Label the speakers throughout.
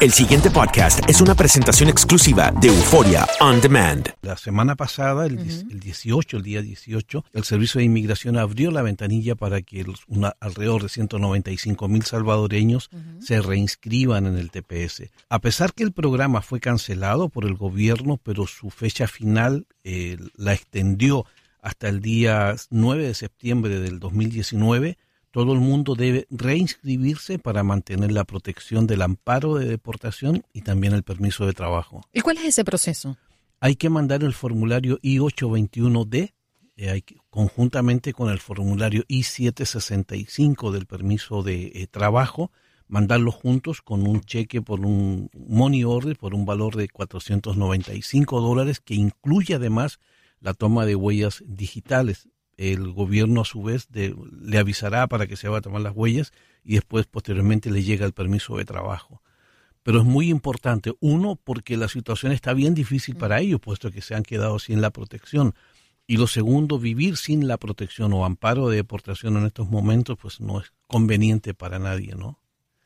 Speaker 1: El siguiente podcast es una presentación exclusiva de Euforia On Demand.
Speaker 2: La semana pasada, el, 18, el día 18, el Servicio de Inmigración abrió la ventanilla para que alrededor de 195 mil salvadoreños se reinscriban en el TPS. A pesar que el programa fue cancelado por el gobierno, pero su fecha final eh, la extendió hasta el día 9 de septiembre del 2019, todo el mundo debe reinscribirse para mantener la protección del amparo de deportación y también el permiso de trabajo.
Speaker 3: ¿Y cuál es ese proceso?
Speaker 2: Hay que mandar el formulario I-821D eh, conjuntamente con el formulario I-765 del permiso de eh, trabajo, mandarlo juntos con un cheque por un money order por un valor de 495 dólares que incluye además la toma de huellas digitales el gobierno a su vez le avisará para que se va a tomar las huellas y después posteriormente le llega el permiso de trabajo. Pero es muy importante, uno, porque la situación está bien difícil para ellos, puesto que se han quedado sin la protección. Y lo segundo, vivir sin la protección o amparo de deportación en estos momentos, pues no es conveniente para nadie, ¿no?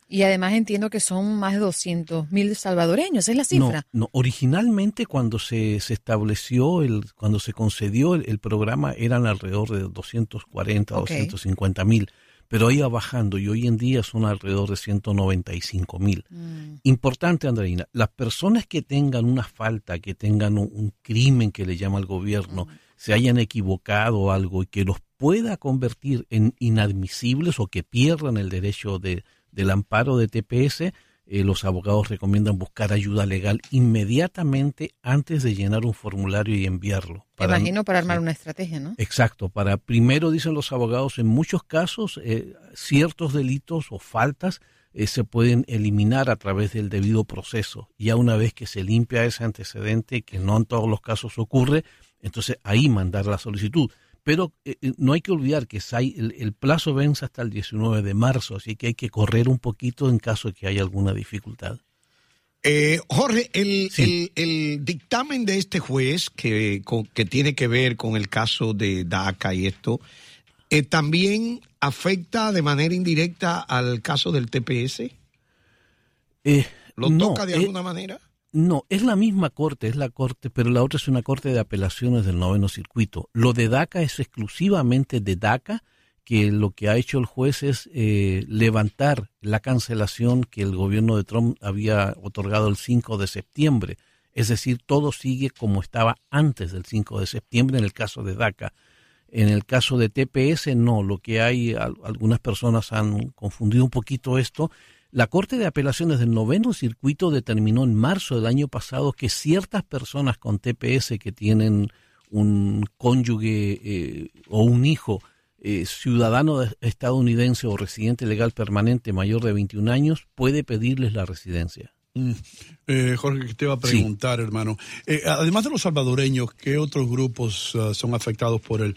Speaker 3: Y además entiendo que son más de 200 mil salvadoreños, ¿es la cifra?
Speaker 2: No, originalmente cuando se, se, estableció, el, cuando se concedió el, programa eran alrededor de 240, 250 mil, pero iba bajando y hoy en día son alrededor de 195 mil. Mm. Importante, Andreina, las personas que tengan una falta, que tengan un, crimen que le llama el gobierno, mm. se hayan equivocado o algo y que los pueda convertir en inadmisibles o que pierdan el derecho de del amparo de TPS, eh, los abogados recomiendan buscar ayuda legal inmediatamente antes de llenar un formulario y enviarlo.
Speaker 3: Para, imagino para armar una estrategia, ¿no?
Speaker 2: Exacto, para primero dicen los abogados, en muchos casos eh, ciertos delitos o faltas eh, se pueden eliminar a través del debido proceso. Ya una vez que se limpia ese antecedente, que no en todos los casos ocurre, entonces ahí mandar la solicitud. Pero eh, eh, no hay que olvidar que el, plazo vence hasta el 19 de marzo, así que hay que correr un poquito en caso de que haya alguna dificultad.
Speaker 4: Eh, Jorge, el, dictamen de este juez que, que tiene que ver con el caso de DACA y esto, ¿también afecta de manera indirecta al caso del TPS? ¿Lo toca de alguna manera?
Speaker 2: No, es la misma corte, es la corte, pero la otra es una corte de apelaciones del noveno circuito. Lo de DACA es exclusivamente de DACA, que lo que ha hecho el juez es eh, levantar la cancelación que el gobierno de Trump había otorgado el 5 de septiembre. Es decir, todo sigue como estaba antes del 5 de septiembre en el caso de DACA. En el caso de TPS, no. Lo que hay, algunas personas han confundido un poquito esto la Corte de Apelaciones del Noveno Circuito determinó en marzo del año pasado que ciertas personas con TPS que tienen un cónyuge eh, o un hijo eh, ciudadano estadounidense o residente legal permanente mayor de 21 años puede pedirles la residencia.
Speaker 5: Mm. Eh, Jorge, te iba a preguntar, hermano. además de los salvadoreños, ¿qué otros grupos ah, son afectados por el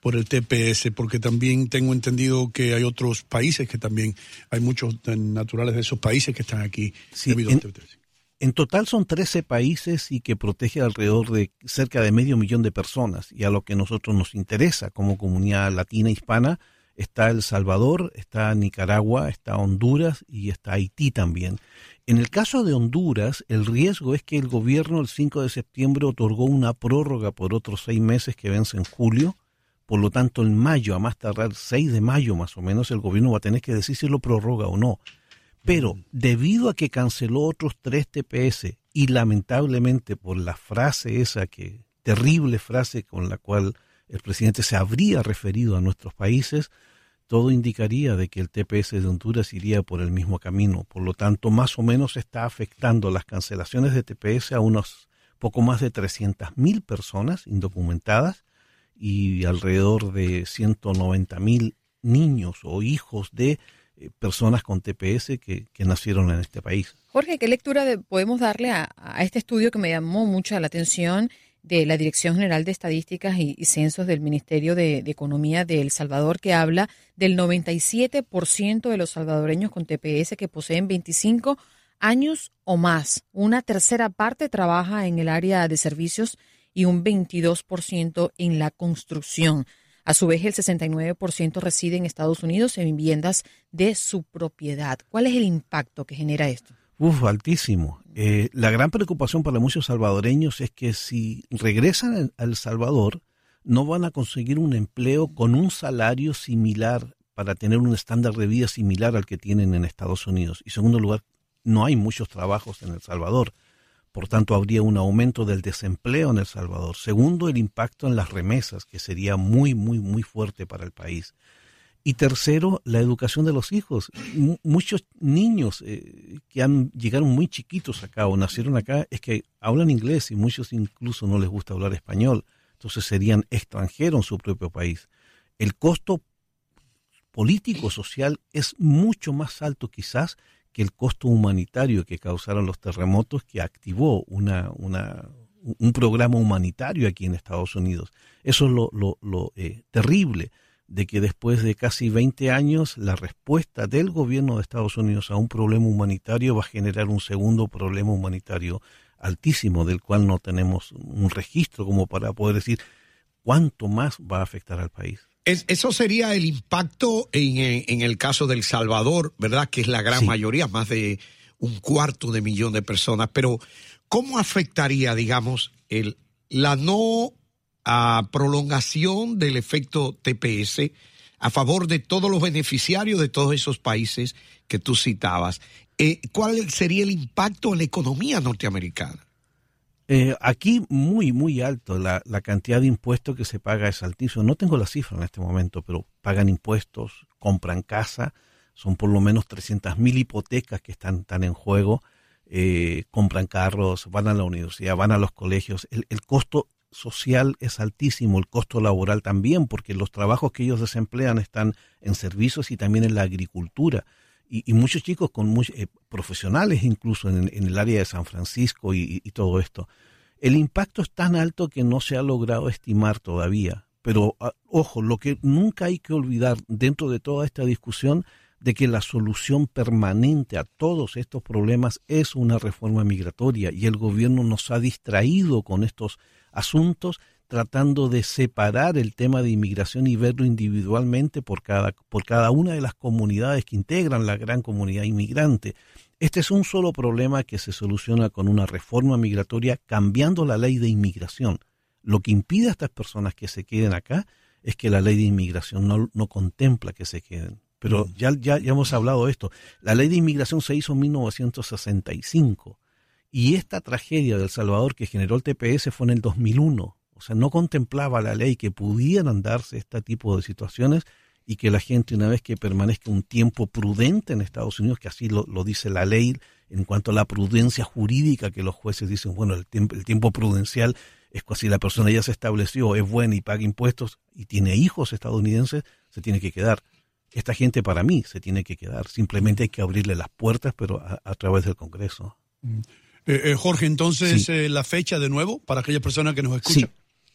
Speaker 5: por el TPS, porque también tengo entendido que hay otros países que también, hay muchos naturales de esos países que están aquí debido
Speaker 2: en, TPS. En total son 13 países y que protege alrededor de cerca de medio millón de personas. Y a lo que nosotros nos interesa como comunidad latina hispana está El Salvador, está Nicaragua, está Honduras y está Haití también. En el caso de Honduras, el riesgo es que el gobierno el 5 de septiembre otorgó una prórroga por otros seis meses que vence en julio por lo tanto, en mayo, a más tardar 6 de mayo más o menos, el gobierno va a tener que decir si lo prorroga o no. Pero debido a que canceló otros tres TPS y lamentablemente por la frase esa, que terrible frase con la cual el presidente se habría referido a nuestros países, todo indicaría de que el TPS de Honduras iría por el mismo camino. Por lo tanto, más o menos está afectando las cancelaciones de TPS a unos poco más de 300.000 personas indocumentadas y alrededor de 190 mil niños o hijos de eh, personas con TPS que, nacieron en este país.
Speaker 3: Jorge, ¿qué lectura podemos darle a, este estudio que me llamó mucho la atención de la Dirección General de Estadísticas y, Censos del Ministerio de, de, Economía de El Salvador, que habla del 97% de los salvadoreños con TPS que poseen 25 años o más. Una tercera parte trabaja en el área de servicios y un 22% en la construcción. A su vez, el 69% reside en Estados Unidos en viviendas de su propiedad. ¿Cuál es el impacto que genera esto?
Speaker 2: Uf, altísimo. Eh, la gran preocupación para muchos salvadoreños es que si regresan a El Salvador, no van a conseguir un empleo con un salario similar para tener un estándar de vida similar al que tienen en Estados Unidos. Y segundo lugar, no hay muchos trabajos en El Salvador. Por tanto, habría un aumento del desempleo en El Salvador. Segundo, el impacto en las remesas, que sería muy, muy, muy fuerte para el país. Y tercero, la educación de los hijos. muchos niños eh, que han llegaron muy chiquitos acá o nacieron acá es que hablan inglés y muchos incluso no les gusta hablar español. Entonces serían extranjeros en su propio país. El costo político social es mucho más alto quizás que el costo humanitario que causaron los terremotos que activó una, una, un programa humanitario aquí en Estados Unidos. Eso es lo, lo, lo eh, terrible de que después de casi 20 años la respuesta del gobierno de Estados Unidos a un problema humanitario va a generar un segundo problema humanitario altísimo del cual no tenemos un registro como para poder decir cuánto más va a afectar al país.
Speaker 4: Eso sería el impacto en, en, el caso del Salvador, ¿verdad? Que es la gran mayoría, más de un cuarto de millón de personas. Pero, ¿cómo afectaría, digamos, el, la no a prolongación del efecto TPS a favor de todos los beneficiarios de todos esos países que tú citabas. Eh, ¿Cuál sería el impacto en la economía norteamericana?
Speaker 2: Eh, aquí muy, muy alto. La, cantidad de impuestos que se paga es altísimo. No tengo la cifra en este momento, pero pagan impuestos, compran casa, son por lo menos 300 mil hipotecas que están, están en juego, eh, compran carros, van a la universidad, van a los colegios. El, el costo social es altísimo, el costo laboral también, porque los trabajos que ellos desemplean están en servicios y también en la agricultura. Y, muchos chicos con eh, profesionales incluso en, el área de San Francisco y, todo esto. El impacto es tan alto que no se ha logrado estimar todavía. Pero ah, ojo, lo que nunca hay que olvidar dentro de toda esta discusión de que la solución permanente a todos estos problemas es una reforma migratoria y el gobierno nos ha distraído con estos asuntos tratando de separar el tema de inmigración y verlo individualmente por cada, por cada una de las comunidades que integran la gran comunidad inmigrante. Este es un solo problema que se soluciona con una reforma migratoria cambiando la ley de inmigración. Lo que impide a estas personas que se queden acá es que la ley de inmigración no, no contempla que se queden. Pero mm. ya, ya, ya hemos hablado de esto. La ley de inmigración se hizo en 1965 y esta tragedia del Salvador que generó el TPS fue en el 2001. O sea, no contemplaba la ley que pudieran darse este tipo de situaciones y que la gente, una vez que permanezca un tiempo prudente en Estados Unidos, que así lo, dice la ley en cuanto a la prudencia jurídica, que los jueces dicen, bueno, el tiempo, el tiempo prudencial es si la persona ya se estableció, es buena y paga impuestos y tiene hijos estadounidenses, se tiene que quedar. Esta gente para mí se tiene que quedar. Simplemente hay que abrirle las puertas, pero a, través del Congreso.
Speaker 5: Mm. Eh, eh, Jorge, entonces eh, la fecha de nuevo para aquella persona que nos escucha. Sí,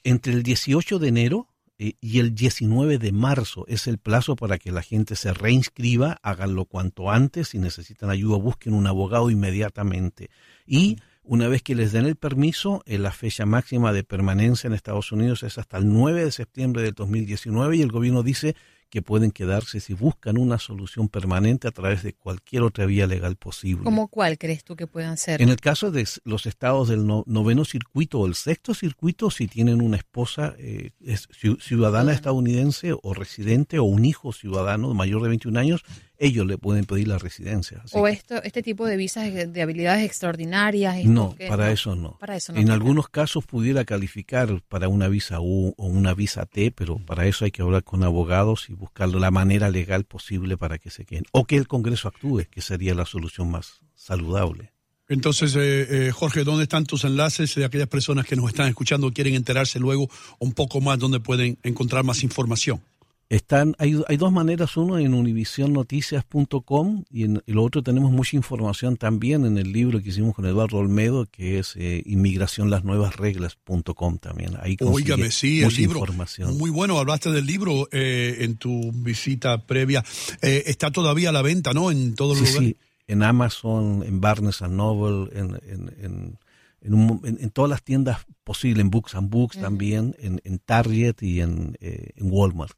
Speaker 2: entre el 18 de enero y el 19 de marzo es el plazo para que la gente se reinscriba, háganlo cuanto antes, si necesitan ayuda busquen un abogado inmediatamente. Y una vez que les den el permiso, la fecha máxima de permanencia en Estados Unidos es hasta el 9 de septiembre del 2019 y el gobierno dice que pueden quedarse si buscan una solución permanente a través de cualquier otra vía legal posible.
Speaker 3: ¿Cómo cuál crees tú que puedan ser?
Speaker 2: En el caso de los estados del noveno circuito o el sexto circuito, si tienen una esposa eh, ciudadana estadounidense o residente o un hijo ciudadano mayor de 21 años, ellos le pueden pedir la residencia.
Speaker 3: o esto, este tipo de visas de habilidades extraordinarias.
Speaker 2: No, para eso no. En algunos casos pudiera calificar para una visa U o una visa T, pero para eso hay que hablar con abogados y buscar la manera legal posible para que se queden. O que el Congreso actúe, que sería la solución más saludable.
Speaker 5: Entonces, eh, eh, Jorge, ¿dónde están tus enlaces de aquellas personas que nos están escuchando quieren enterarse luego un poco más, dónde pueden encontrar más información?
Speaker 2: Están, hay, hay dos maneras, uno en univisionnoticias.com y en el otro tenemos mucha información también en el libro que hicimos con Eduardo Olmedo, que es eh, inmigracionlasnuevasreglas.com también. Ahí
Speaker 5: Óigame, sí, el libro. Información. Muy bueno, hablaste del libro eh, en tu visita previa. Eh, está todavía a la venta, ¿no? En todos los lugares. Sí,
Speaker 2: en Amazon, en Barnes Noble, en, en, en, todas las tiendas posibles, en Books and Books también, en, Target y en, en Walmart.